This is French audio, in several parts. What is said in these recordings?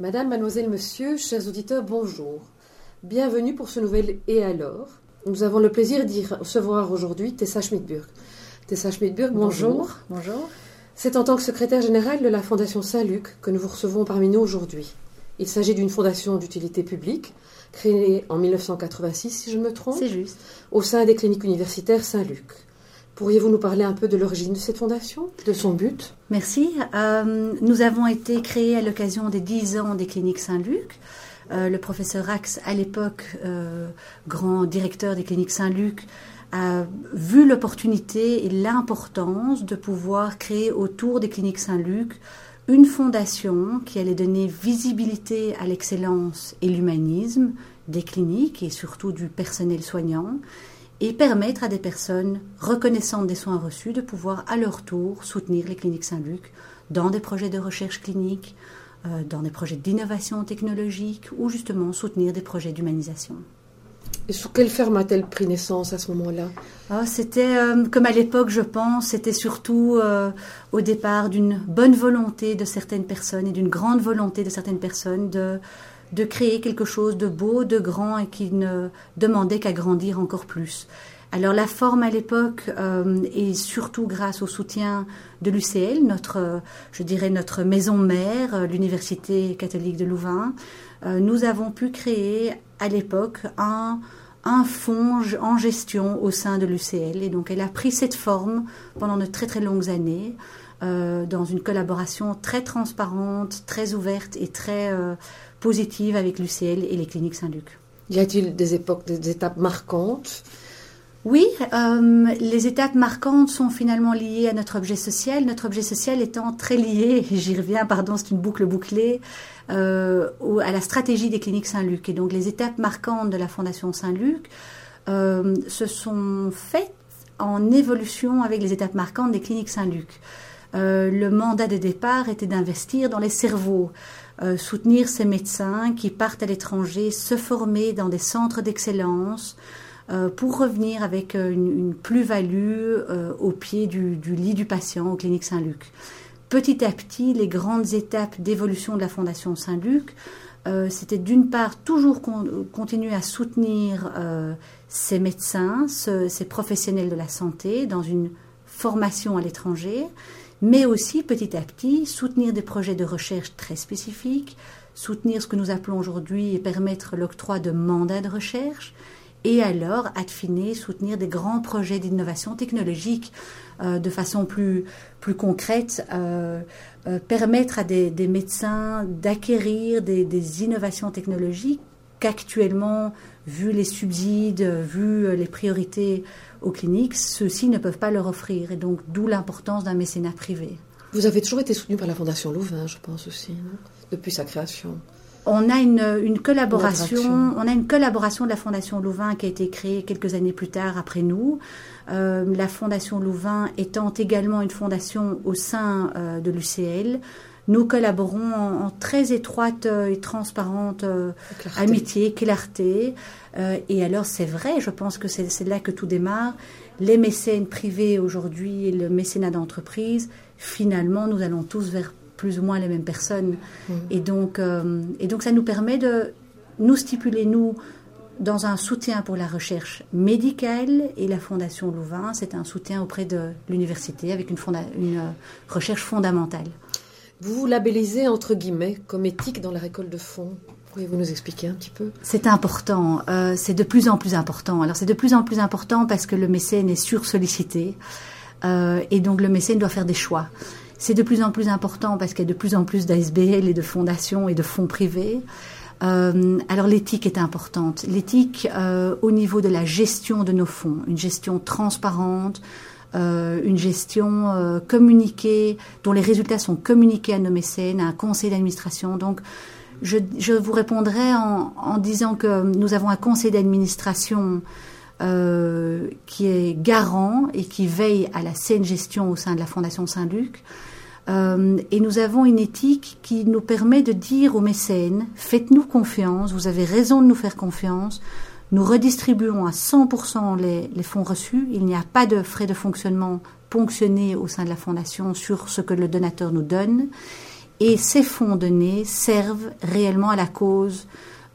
Madame, mademoiselle, monsieur, chers auditeurs, bonjour. Bienvenue pour ce nouvel Et alors Nous avons le plaisir d'y recevoir aujourd'hui Tessa Schmidburg. Tessa Schmidburg, bonjour. Bonjour. C'est en tant que secrétaire générale de la Fondation Saint-Luc que nous vous recevons parmi nous aujourd'hui. Il s'agit d'une fondation d'utilité publique, créée en 1986, si je me trompe. C'est juste. Au sein des cliniques universitaires Saint-Luc. Pourriez-vous nous parler un peu de l'origine de cette fondation, de son but? Merci. Euh, nous avons été créés à l'occasion des 10 ans des cliniques Saint-Luc. Euh, le professeur Axe, à l'époque euh, grand directeur des cliniques Saint-Luc, a vu l'opportunité et l'importance de pouvoir créer autour des cliniques Saint-Luc une fondation qui allait donner visibilité à l'excellence et l'humanisme des cliniques et surtout du personnel soignant et permettre à des personnes reconnaissantes des soins reçus de pouvoir à leur tour soutenir les cliniques Saint-Luc dans des projets de recherche clinique, euh, dans des projets d'innovation technologique ou justement soutenir des projets d'humanisation. Et sous quelle ferme a-t-elle pris naissance à ce moment-là? Ah, C'était, euh, comme à l'époque, je pense, c'était surtout euh, au départ d'une bonne volonté de certaines personnes et d'une grande volonté de certaines personnes de, de créer quelque chose de beau, de grand et qui ne demandait qu'à grandir encore plus. Alors la forme à l'époque euh, et surtout grâce au soutien de l'UCL, notre, je dirais notre maison mère, euh, l'Université catholique de Louvain, euh, nous avons pu créer à l'époque un, un fonds en gestion au sein de l'UCL. Et donc elle a pris cette forme pendant de très très longues années, dans une collaboration très transparente, très ouverte et très positive avec l'UCL et les cliniques Saint-Luc. Y a-t-il des époques, des étapes marquantes? Oui, euh, les étapes marquantes sont finalement liées à notre objet social. Notre objet social étant très lié, j'y reviens, pardon, c'est une boucle bouclée, euh, à la stratégie des cliniques Saint-Luc. Et donc les étapes marquantes de la Fondation Saint-Luc euh, se sont faites en évolution avec les étapes marquantes des cliniques Saint-Luc. le mandat de départ était d'investir dans les cerveaux. Soutenir ces médecins qui partent à l'étranger, se former dans des centres d'excellence, euh, pour revenir avec euh, une, plus-value euh, au pied du, lit du patient aux cliniques Saint-Luc. Petit à petit, les grandes étapes d'évolution de la Fondation Saint-Luc, c'était d'une part toujours continuer à soutenir ces médecins, ces professionnels de la santé dans une formation à l'étranger, mais aussi petit à petit soutenir des projets de recherche très spécifiques, soutenir ce que nous appelons aujourd'hui et permettre l'octroi de mandats de recherche, et alors affiner, soutenir des grands projets d'innovation technologique euh, de façon plus, plus concrète, euh, euh, permettre à des, médecins d'acquérir des, innovations technologiques qu'actuellement, vu les subsides, vu les priorités aux cliniques, ceux-ci ne peuvent pas leur offrir. Et donc, d'où l'importance d'un mécénat privé. Vous avez toujours été soutenu par la Fondation Louvain, je pense aussi, depuis sa création on a une, collaboration, on a une collaboration de la Fondation Louvain qui a été créée quelques années plus tard après nous. Euh, la Fondation Louvain étant également une fondation au sein euh, de l'UCL. Nous collaborons en, très étroite euh, et transparente amitié, clarté. et alors c'est vrai, je pense que c'est là que tout démarre. Les mécènes privés aujourd'hui et le mécénat d'entreprise, finalement, nous allons tous vers plus ou moins les mêmes personnes. Mm. Et, donc, euh, et donc, ça nous permet de nous stipuler, nous, dans un soutien pour la recherche médicale et la Fondation Louvain, c'est un soutien auprès de l'université avec une, une euh, recherche fondamentale. Vous vous labellisez entre guillemets comme éthique dans la récolte de fonds. Pourriez-vous nous expliquer un petit peu? C'est important, euh, c'est de plus en plus important. Alors c'est de plus en plus important parce que le mécène est sursollicité euh, et donc le mécène doit faire des choix. C'est de plus en plus important parce qu'il y a de plus en plus d'ASBL et de fondations et de fonds privés. Euh, alors l'éthique est importante. L'éthique euh, au niveau de la gestion de nos fonds, une gestion transparente, euh, une gestion euh, communiquée, dont les résultats sont communiqués à nos mécènes, à un conseil d'administration. Donc je, vous répondrai en, disant que nous avons un conseil d'administration euh, qui est garant et qui veille à la saine gestion au sein de la Fondation Saint-Luc. Et nous avons une éthique qui nous permet de dire aux mécènes, faites-nous confiance, vous avez raison de nous faire confiance, nous redistribuons à 100% les, les fonds reçus, il n'y a pas de frais de fonctionnement ponctionnés au sein de la Fondation sur ce que le donateur nous donne. et ces fonds donnés servent réellement à la cause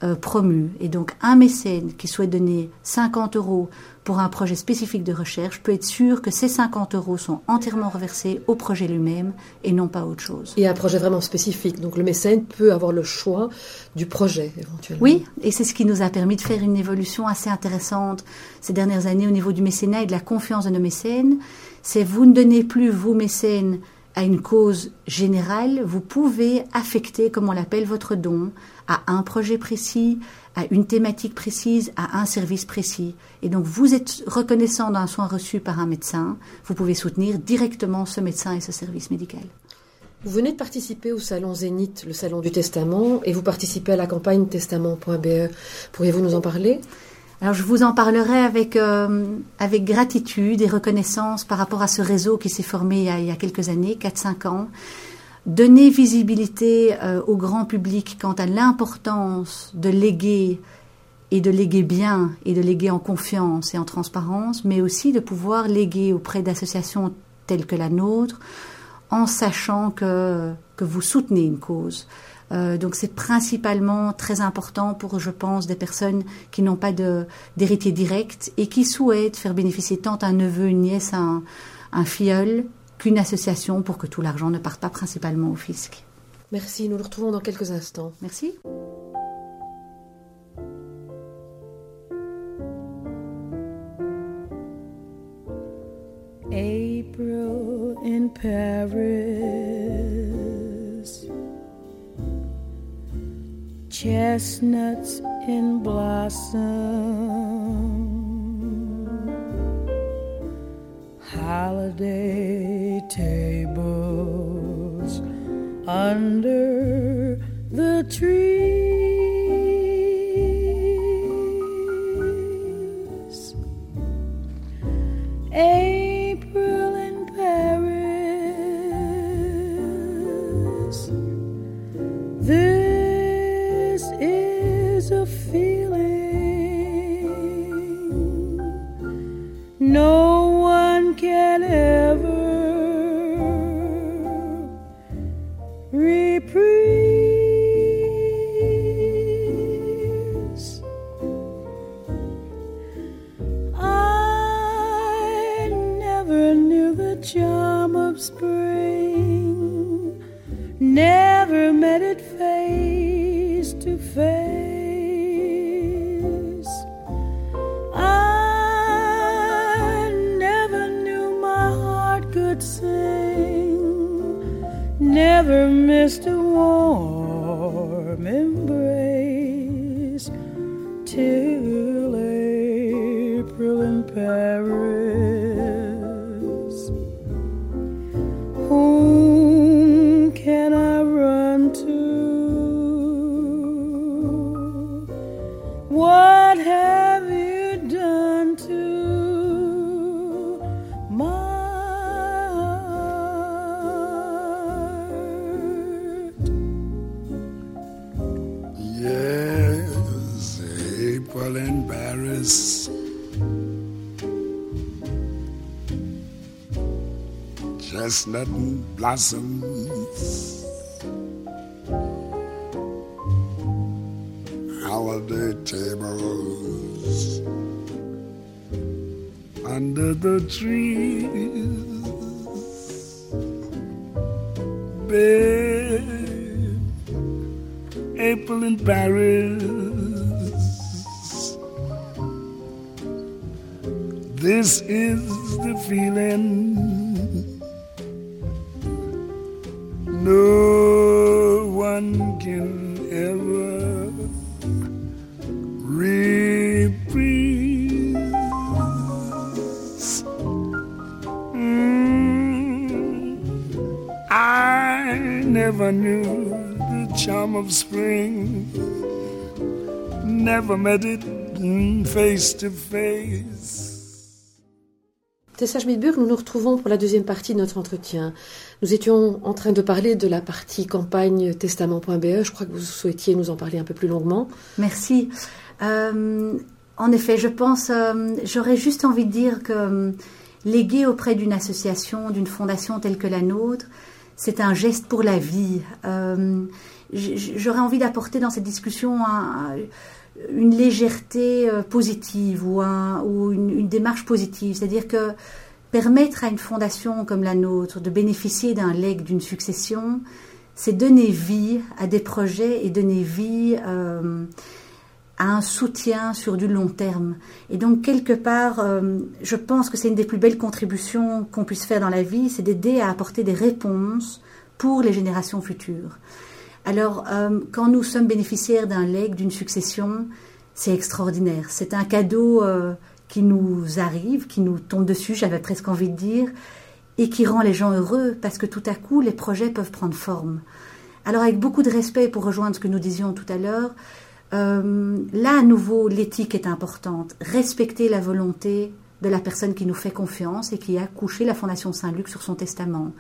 euh, promue. Et donc un mécène qui souhaite donner 50 euros pour un projet spécifique de recherche peut être sûr que ces 50 euros sont entièrement reversés au projet lui-même et non pas autre chose. Et un projet vraiment spécifique. Donc le mécène peut avoir le choix du projet éventuellement. Oui, et c'est ce qui nous a permis de faire une évolution assez intéressante ces dernières années au niveau du mécénat et de la confiance de nos mécènes. C'est vous ne donnez plus, vous mécènes, à une cause générale, vous pouvez affecter, comme on l'appelle, votre don à un projet précis, à une thématique précise, à un service précis. Et donc vous êtes reconnaissant d'un soin reçu par un médecin, vous pouvez soutenir directement ce médecin et ce service médical. Vous venez de participer au salon Zénith, le salon du testament, et vous participez à la campagne testament.be. Pourriez-vous nous en parler? Alors je vous en parlerai avec, euh, avec gratitude et reconnaissance par rapport à ce réseau qui s'est formé il y, a, il y a quelques années, 4-5 ans. Donner visibilité euh, au grand public quant à l'importance de léguer et de léguer bien et de léguer en confiance et en transparence, mais aussi de pouvoir léguer auprès d'associations telles que la nôtre en sachant que, que vous soutenez une cause. Euh, donc c'est principalement très important pour, je pense, des personnes qui n'ont pas d'héritier direct et qui souhaitent faire bénéficier tant un neveu, une nièce, un, un filleul qu'une association pour que tout l'argent ne parte pas principalement au fisc. Merci, nous le retrouvons dans quelques instants. Merci. April in Paris. chestnuts in blossom, no one can ever What have you done to my heart? Yes, April in Paris. Chestnut blossoms. tree. Never met it face to face. Tessa Schmidburg, nous nous retrouvons pour la deuxième partie de notre entretien. Nous étions en train de parler de la partie campagne testament.be. Je crois que vous souhaitiez nous en parler un peu plus longuement. Merci. Euh, en effet, je pense, euh, j'aurais juste envie de dire que euh, léguer auprès d'une association, d'une fondation telle que la nôtre, c'est un geste pour la vie. Euh, j'aurais envie d'apporter dans cette discussion une légèreté euh, positive ou, une, démarche positive. C'est-à-dire que permettre à une fondation comme la nôtre de bénéficier d'un legs, d'une succession, c'est donner vie à des projets et donner vie euh, à un soutien sur du long terme. Et donc, quelque part, euh, je pense que c'est une des plus belles contributions qu'on puisse faire dans la vie, c'est d'aider à apporter des réponses pour les générations futures. Alors, euh, quand nous sommes bénéficiaires d'un legs, d'une succession, c'est extraordinaire. C'est un cadeau euh, qui nous arrive, qui nous tombe dessus, j'avais presque envie de dire, et qui rend les gens heureux parce que tout à coup, les projets peuvent prendre forme. Alors, avec beaucoup de respect pour rejoindre ce que nous disions tout à l'heure, euh, là, à nouveau, l'éthique est importante. Respecter la volonté de la personne qui nous fait confiance et qui a couché la Fondation Saint-Luc sur son testament.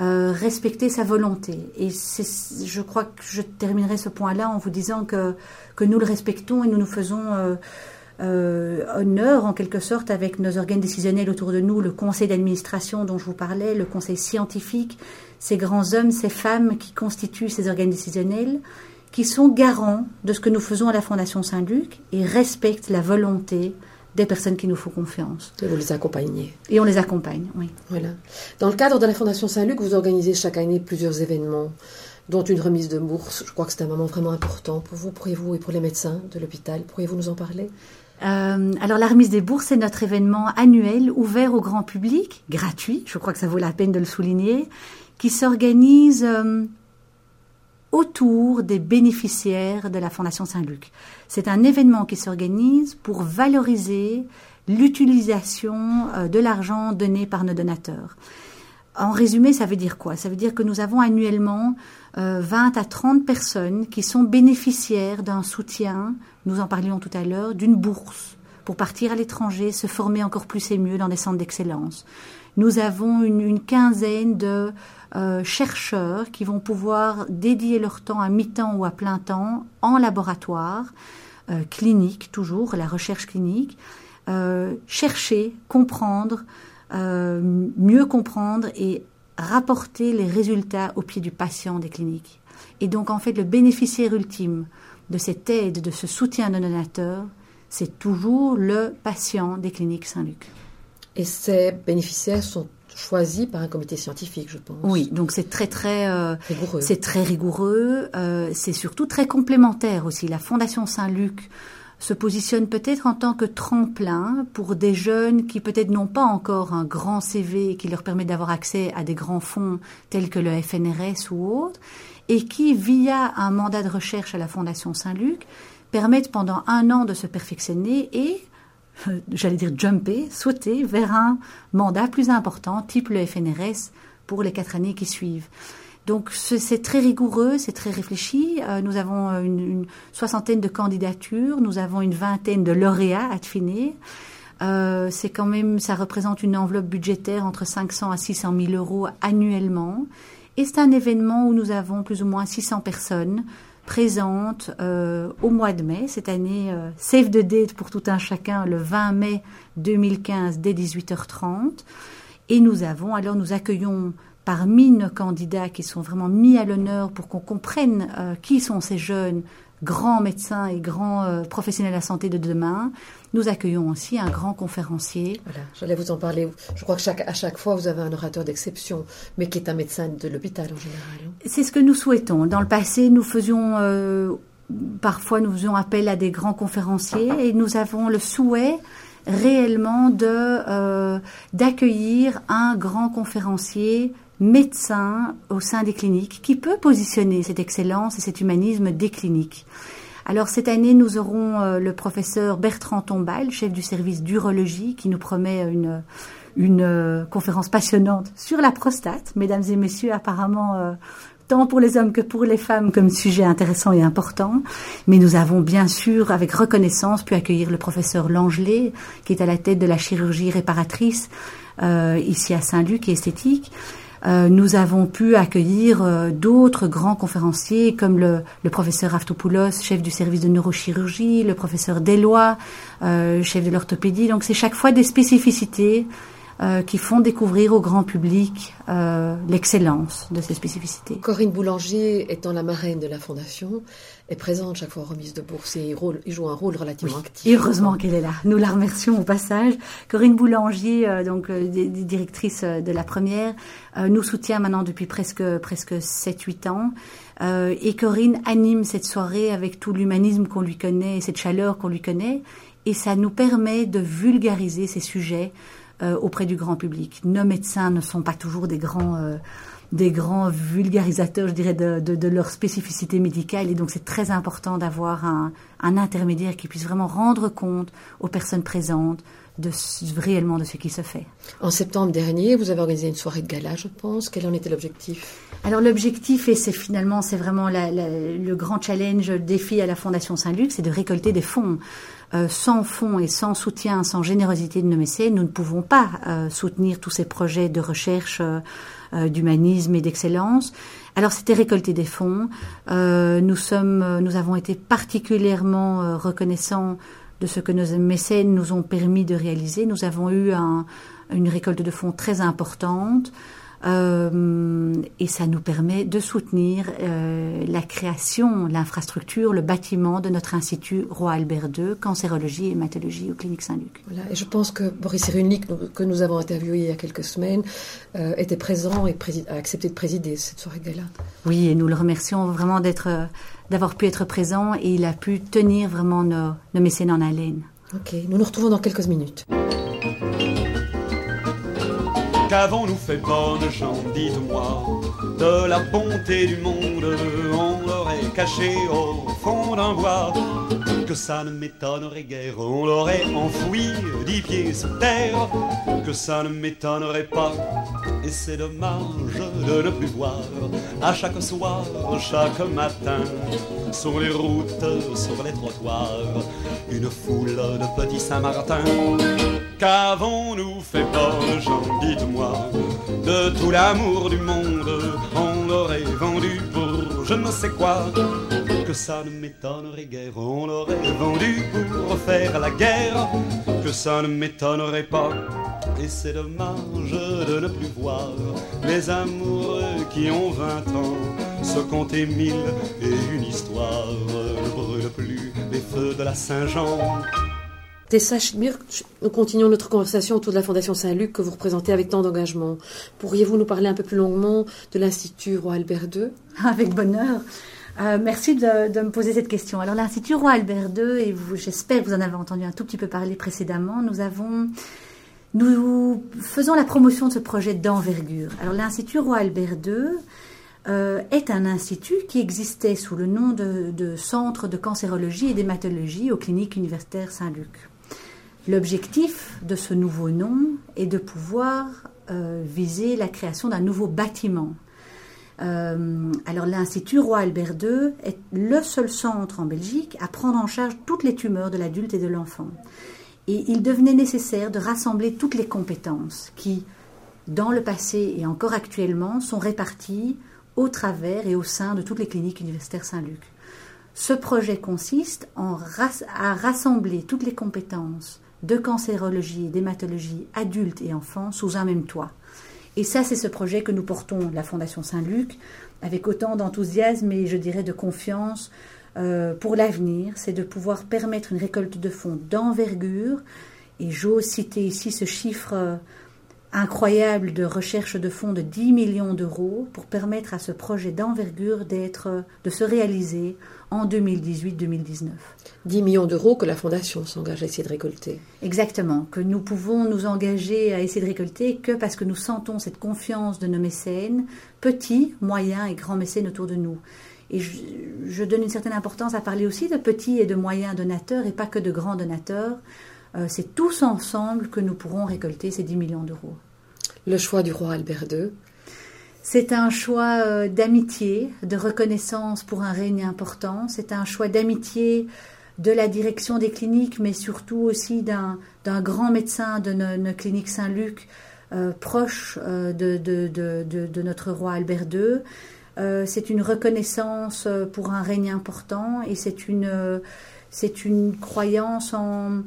Euh, respecter sa volonté. Et je crois que je terminerai ce point-là en vous disant que, que nous le respectons et nous nous faisons euh, honneur en quelque sorte avec nos organes décisionnels autour de nous, le conseil d'administration dont je vous parlais, le conseil scientifique, ces grands hommes, ces femmes qui constituent ces organes décisionnels qui sont garants de ce que nous faisons à la Fondation Saint-Luc et respectent la volonté des personnes qui nous font confiance. Et vous les accompagnez. Et on les accompagne, oui. Voilà. Dans le cadre de la Fondation Saint-Luc, vous organisez chaque année plusieurs événements, dont une remise de bourse. Je crois que c'est un moment vraiment important pour vous, pourriez-vous et pour les médecins de l'hôpital. Pourriez-vous nous en parler? Euh, alors la remise des bourses, c'est notre événement annuel ouvert au grand public, gratuit, je crois que ça vaut la peine de le souligner, qui s'organise euh, autour des bénéficiaires de la Fondation Saint-Luc. C'est un événement qui s'organise pour valoriser l'utilisation euh, de l'argent donné par nos donateurs. En résumé, ça veut dire quoi? Ça veut dire que nous avons annuellement 20 euh, à 30 personnes qui sont bénéficiaires d'un soutien, nous en parlions tout à l'heure, d'une bourse pour partir à l'étranger, se former encore plus et mieux dans des centres d'excellence. Nous avons une quinzaine de euh, chercheurs qui vont pouvoir dédier leur temps à mi-temps ou à plein temps en laboratoire, euh, clinique toujours, la recherche clinique, euh, chercher, comprendre, mieux comprendre et rapporter les résultats au pied du patient des cliniques. Et donc en fait le bénéficiaire ultime de cette aide, de ce soutien de donateur, c'est toujours le patient des cliniques Saint-Luc. Et ces bénéficiaires sont choisi par un comité scientifique, je pense. Oui, donc c'est très très euh, rigoureux. C'est très rigoureux. Euh, c'est surtout très complémentaire aussi. La Fondation Saint-Luc se positionne peut-être en tant que tremplin pour des jeunes qui peut-être n'ont pas encore un grand CV qui leur permet d'avoir accès à des grands fonds tels que le FNRS ou autres, et qui, via un mandat de recherche à la Fondation Saint-Luc, permettent pendant un an de se perfectionner et j'allais dire jumper, sauter vers un mandat plus important, type le FNRS, pour les quatre années qui suivent. Donc c'est très rigoureux, c'est très réfléchi. Euh, nous avons une, soixantaine de candidatures, nous avons une vingtaine de lauréats à finir. Euh, c'est quand même, ça représente une enveloppe budgétaire entre 500 à 600 000 euros annuellement. Et c'est un événement où nous avons plus ou moins 600 personnes présente euh, au mois de mai. Cette année, euh, Save the Date pour tout un chacun, le 20 mai 2015 dès 18h30. Et nous avons, alors nous accueillons parmi nos candidats qui sont vraiment mis à l'honneur pour qu'on comprenne euh, qui sont ces jeunes grands médecins et grands euh, professionnels de la santé de demain. Nous accueillons aussi un grand conférencier. Voilà, j'allais vous en parler. Je crois que chaque, à chaque fois, vous avez un orateur d'exception, mais qui est un médecin de l'hôpital en général. Hein. C'est ce que nous souhaitons. Dans le passé, nous faisions... Euh, parfois, nous faisions appel à des grands conférenciers et nous avons le souhait réellement de euh, d'accueillir un grand conférencier médecin au sein des cliniques qui peut positionner cette excellence et cet humanisme des cliniques. Alors cette année, nous aurons euh, le professeur Bertrand Tombal, chef du service d'urologie, qui nous promet une, une euh, conférence passionnante sur la prostate. Mesdames et messieurs, apparemment, euh, tant pour les hommes que pour les femmes, comme sujet intéressant et important. Mais nous avons bien sûr, avec reconnaissance, pu accueillir le professeur Langelet, qui est à la tête de la chirurgie réparatrice ici à Saint-Luc et esthétique. Euh, nous avons pu accueillir euh, d'autres grands conférenciers comme le, le, professeur Aftopoulos, chef du service de neurochirurgie, le professeur Deloy, euh, chef de l'orthopédie. Donc c'est chaque fois des spécificités euh, qui font découvrir au grand public euh, l'excellence de ces spécificités. Corinne Boulanger, étant la marraine de la Fondation, est présente chaque fois aux remises de bourse et il, joue un rôle relativement actif. heureusement qu'elle est là. Nous la remercions au passage. Corinne Boulanger, euh, donc directrice de la première, nous soutient maintenant depuis presque presque 7-8 ans. et Corinne anime cette soirée avec tout l'humanisme qu'on lui connaît et cette chaleur qu'on lui connaît. Et ça nous permet de vulgariser ces sujets euh, auprès du grand public. Nos médecins ne sont pas toujours des grands, euh, des grands vulgarisateurs, je dirais, de, de, de, leur spécificité médicale. Et donc, c'est très important d'avoir un, un, intermédiaire qui puisse vraiment rendre compte aux personnes présentes de réellement de ce qui se fait. En septembre dernier, vous avez organisé une soirée de gala, je pense. Quel en était l'objectif? Alors l'objectif, et c'est finalement c'est vraiment la, la, le grand challenge, le défi à la Fondation Saint-Luc, c'est de récolter des fonds. Euh, sans fonds et sans soutien, sans générosité de nos mécènes, nous ne pouvons pas euh, soutenir tous ces projets de recherche euh, d'humanisme et d'excellence. Alors c'était récolter des fonds. nous sommes, nous avons été particulièrement reconnaissants de ce que nos mécènes nous ont permis de réaliser. Nous avons eu un, une récolte de fonds très importante. Euh, et ça nous permet de soutenir euh, la création, l'infrastructure, le bâtiment de notre institut Roi Albert II, cancérologie et hématologie au Clinique Saint-Luc. Voilà, et je pense que Boris Cyrulnik, que nous avons interviewé il y a quelques semaines, euh, était présent et a accepté de présider cette soirée gala. Oui, et nous le remercions vraiment d'être, d'avoir pu être présent et il a pu tenir vraiment nos, nos mécènes en haleine. Ok, nous nous retrouvons dans quelques minutes. Qu'avons-nous fait bonnes gens, dites-moi De la bonté du monde, on l'aurait caché au fond d'un bois. Que ça ne m'étonnerait guère, on l'aurait enfoui dix pieds sous terre. Que ça ne m'étonnerait pas, et c'est dommage de ne plus voir à chaque soir, chaque matin, sur les routes, sur les trottoirs, une foule de petits Saint-Martin. Qu'avons-nous fait, bonnes gens, dites-moi, de tout l'amour du monde On l'aurait vendu pour je ne sais quoi. Que ça ne m'étonnerait guère, on l'aurait vendu pour faire la guerre. Que ça ne m'étonnerait pas. Et c'est dommage de ne plus voir les amoureux qui ont vingt ans se compter mille et une histoire. Ne brûle plus les feux de la Saint-Jean. Tessa Schmirk, nous continuons notre conversation autour de la Fondation Saint-Luc que vous représentez avec tant d'engagement. Pourriez-vous nous parler un peu plus longuement de l'Institut Roi Albert II Avec bonheur. Euh, merci de, me poser cette question. Alors l'Institut Roi Albert II, et j'espère que vous en avez entendu un tout petit peu parler précédemment, nous avons... Faisons la promotion de ce projet d'envergure. Alors l'Institut Roi Albert II euh, est un institut qui existait sous le nom de, de Centre de cancérologie et d'hématologie aux cliniques universitaires Saint-Luc. L'objectif de ce nouveau nom est de pouvoir euh, viser la création d'un nouveau bâtiment. Euh, alors l'Institut Roi Albert II est le seul centre en Belgique à prendre en charge toutes les tumeurs de l'adulte et de l'enfant. Et il devenait nécessaire de rassembler toutes les compétences qui, dans le passé et encore actuellement, sont réparties au travers et au sein de toutes les cliniques universitaires Saint-Luc. Ce projet consiste à rassembler toutes les compétences de cancérologie et d'hématologie adultes et enfants sous un même toit. Et ça, c'est ce projet que nous portons, la Fondation Saint-Luc, avec autant d'enthousiasme et je dirais de confiance euh, pour l'avenir. C'est de pouvoir permettre une récolte de fonds d'envergure. Et j'ose citer ici ce chiffre euh, incroyable de recherche de fonds de 10 millions d'euros pour permettre à ce projet d'envergure d'être, de se réaliser en 2018-2019. 10 millions d'euros que la Fondation s'engage à essayer de récolter. Exactement, que nous pouvons nous engager à essayer de récolter que parce que nous sentons cette confiance de nos mécènes, petits, moyens et grands mécènes autour de nous. Et je, je donne une certaine importance à parler aussi de petits et de moyens donateurs et pas que de grands donateurs. Euh, c'est tous ensemble que nous pourrons récolter ces 10 millions d'euros. Le choix du roi Albert II c'est un choix euh, d'amitié, de reconnaissance pour un règne important. C'est un choix d'amitié de la direction des cliniques, mais surtout aussi d'un grand médecin de nos, cliniques Saint-Luc, euh, proche euh, de, de, de, notre roi Albert II. C'est une reconnaissance pour un règne important et c'est une, c'est une croyance en,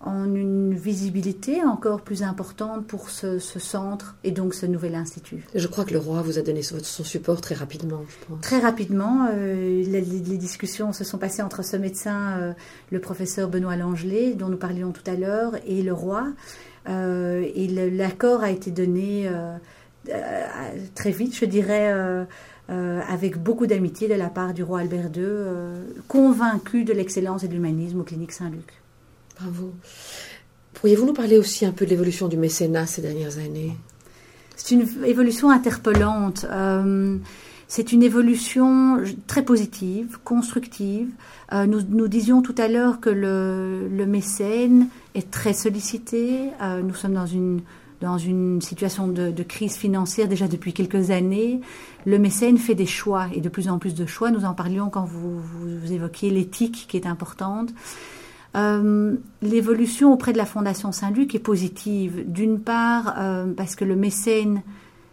en une visibilité encore plus importante pour ce, centre et donc ce nouvel institut. Je crois que le roi vous a donné son support très rapidement, je pense. Très rapidement, euh, les, discussions se sont passées entre ce médecin, euh, le professeur Benoît Langelet, dont nous parlions tout à l'heure, et le roi. Euh, et l'accord a été donné très vite, je dirais. avec beaucoup d'amitié de la part du roi Albert II, convaincu de l'excellence et de l'humanisme aux cliniques Saint-Luc. Bravo. Pourriez-vous nous parler aussi un peu de l'évolution du mécénat ces dernières années? C'est une évolution interpellante. Euh, c'est une évolution très positive, constructive. Euh, nous, disions tout à l'heure que le, mécène est très sollicité. Euh, nous sommes dans une, dans une situation de, crise financière déjà depuis quelques années. Le mécène fait des choix et de plus en plus de choix. Nous en parlions quand vous évoquiez l'éthique qui est importante. Euh, l'évolution auprès de la Fondation Saint-Luc est positive. D'une part, euh, parce que le mécène,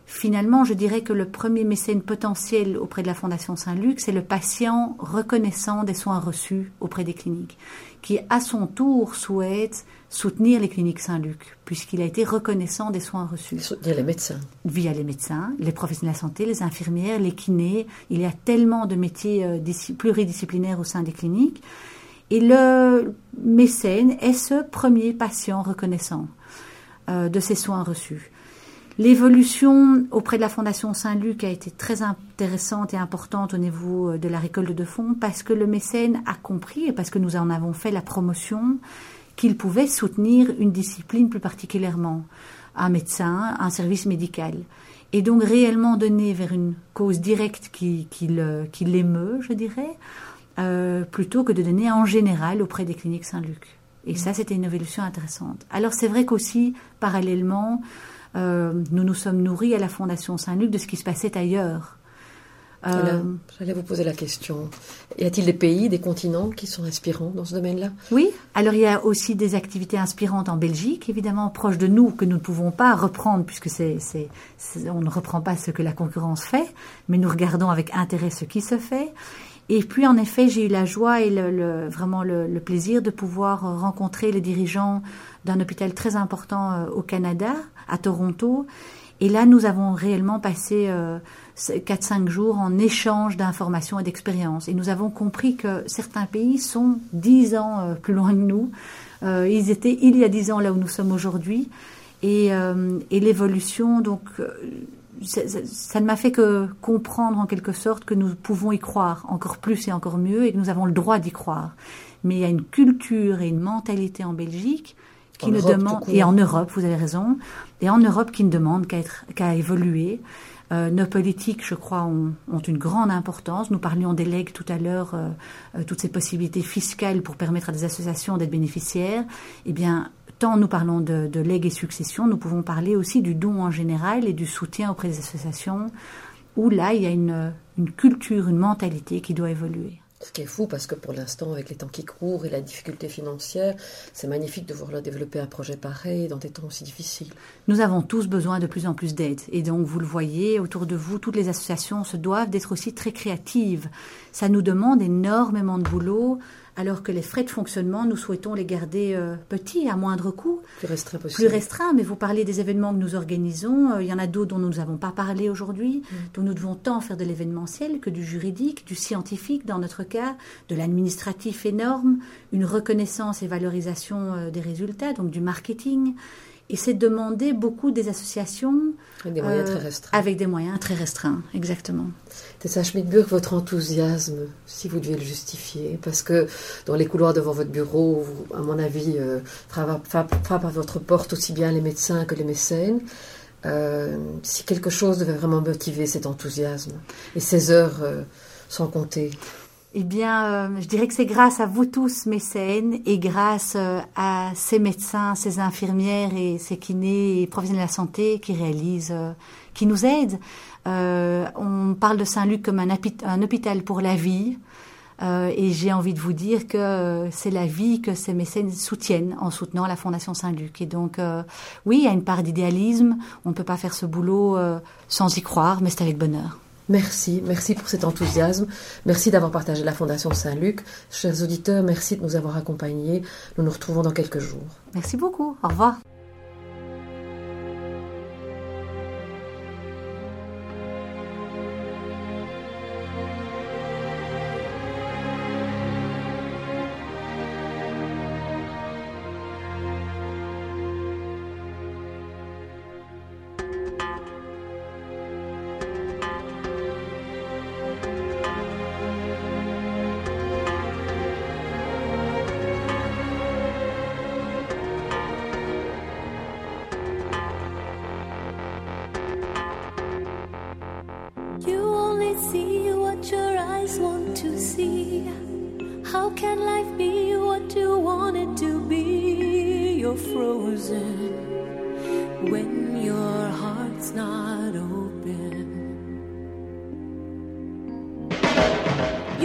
finalement, je dirais que le premier mécène potentiel auprès de la Fondation Saint-Luc, c'est le patient reconnaissant des soins reçus auprès des cliniques, qui à son tour souhaite soutenir les cliniques Saint-Luc, puisqu'il a été reconnaissant des soins reçus. Via les médecins. Via les médecins, les professionnels de la santé, les infirmières, les kinés. Il y a tellement de métiers euh, pluridisciplinaires au sein des cliniques. Et le mécène est ce premier patient reconnaissant euh, de ses soins reçus. L'évolution auprès de la Fondation Saint-Luc a été très intéressante et importante au niveau euh, de la récolte de fonds parce que le mécène a compris et parce que nous en avons fait la promotion qu'il pouvait soutenir une discipline plus particulièrement, un médecin, un service médical. Et donc réellement donner vers une cause directe qui, qui l'émeut, je dirais, euh, plutôt que de donner en général auprès des cliniques Saint-Luc. Et ça, c'était une évolution intéressante. Alors c'est vrai qu'aussi, parallèlement, euh, nous nous sommes nourris à la Fondation Saint-Luc de ce qui se passait ailleurs. Euh, J'allais vous poser la question. Y a-t-il des pays, des continents qui sont inspirants dans ce domaine-là? Oui. Alors il y a aussi des activités inspirantes en Belgique, évidemment proches de nous, que nous ne pouvons pas reprendre puisque c'est, on ne reprend pas ce que la concurrence fait, mais nous regardons avec intérêt ce qui se fait. Et puis, en effet, j'ai eu la joie et le, vraiment le, plaisir de pouvoir rencontrer les dirigeants d'un hôpital très important euh, au Canada, à Toronto. Et là, nous avons réellement passé euh, 4-5 jours en échange d'informations et d'expériences. Et nous avons compris que certains pays sont 10 ans euh, plus loin que nous. Euh, ils étaient il y a 10 ans là où nous sommes aujourd'hui. Et, et l'évolution, donc, ça, ne m'a fait que comprendre en quelque sorte que nous pouvons y croire encore plus et encore mieux et que nous avons le droit d'y croire. Mais il y a une culture et une mentalité en Belgique qui ne demande et en Europe, vous avez raison, et en Europe qui ne demande qu'à être qu'à évoluer. Euh, nos politiques, je crois, ont, une grande importance. Nous parlions des legs tout à l'heure, euh, euh, toutes ces possibilités fiscales pour permettre à des associations d'être bénéficiaires. Eh bien, tant nous parlons de, de legs et succession, nous pouvons parler aussi du don en général et du soutien auprès des associations, où là, il y a une, une culture, une mentalité qui doit évoluer. Ce qui est fou parce que pour l'instant, avec les temps qui courent et la difficulté financière, c'est magnifique de voir développer un projet pareil dans des temps aussi difficiles. Nous avons tous besoin de plus en plus d'aide. Et donc, vous le voyez, autour de vous, toutes les associations se doivent d'être aussi très créatives. Ça nous demande énormément de boulot alors que les frais de fonctionnement, nous souhaitons les garder euh, petits, à moindre coût. Plus restreint possible. Plus restreint, mais vous parlez des événements que nous organisons. Euh, il y en a d'autres dont nous n'avons pas parlé aujourd'hui, mm. dont nous devons tant faire de l'événementiel que du juridique, du scientifique dans notre cas, de l'administratif énorme, une reconnaissance et valorisation euh, des résultats, donc du marketing. Et c'est demander beaucoup des associations. Avec des moyens très restreints. Avec des moyens très restreints, exactement. Tessa Schmidburg, votre enthousiasme, si vous deviez le justifier, parce que dans les couloirs devant votre bureau, à mon avis, euh, frappent, à votre porte aussi bien les médecins que les mécènes. Euh, si quelque chose devait vraiment motiver cet enthousiasme et ces heures euh, sans compter eh bien, euh, je dirais que c'est grâce à vous tous, mécènes, et grâce euh, à ces médecins, ces infirmières et ces kinés et professionnels de la santé qui réalisent, euh, qui nous aident. on parle de Saint-Luc comme un, un, hôpital pour la vie. et j'ai envie de vous dire que c'est la vie que ces mécènes soutiennent en soutenant la Fondation Saint-Luc. Et donc, oui, il y a une part d'idéalisme. On ne peut pas faire ce boulot sans y croire, mais c'est avec bonheur. Merci, merci pour cet enthousiasme. Merci d'avoir partagé la Fondation Saint-Luc. Chers auditeurs, merci de nous avoir accompagnés. Nous nous retrouvons dans quelques jours. Merci beaucoup. Au revoir.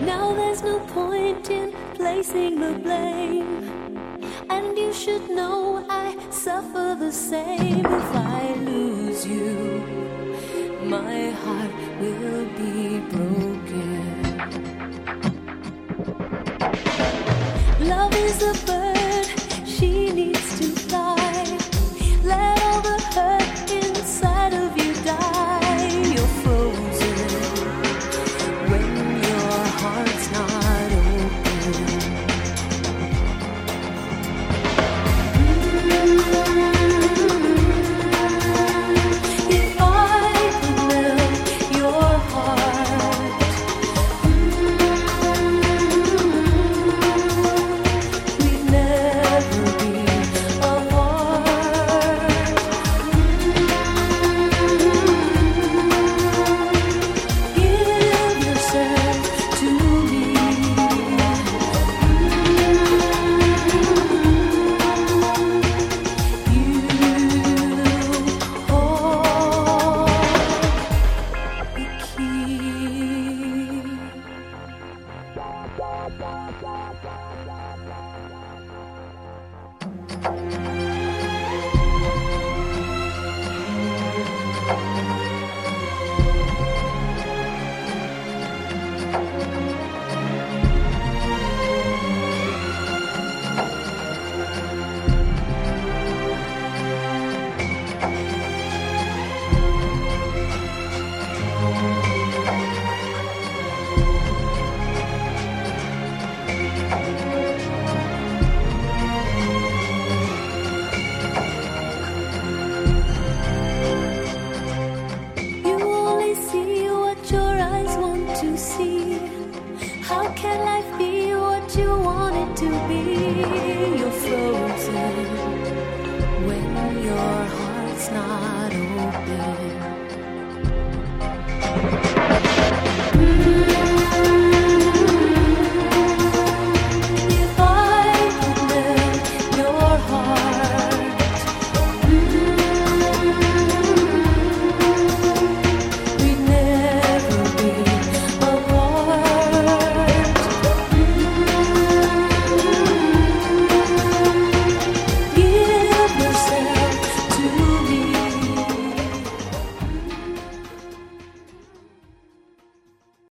Now there's no point in placing the blame. And you should know I suffer the same if I lose you. My heart will be broken. Love is a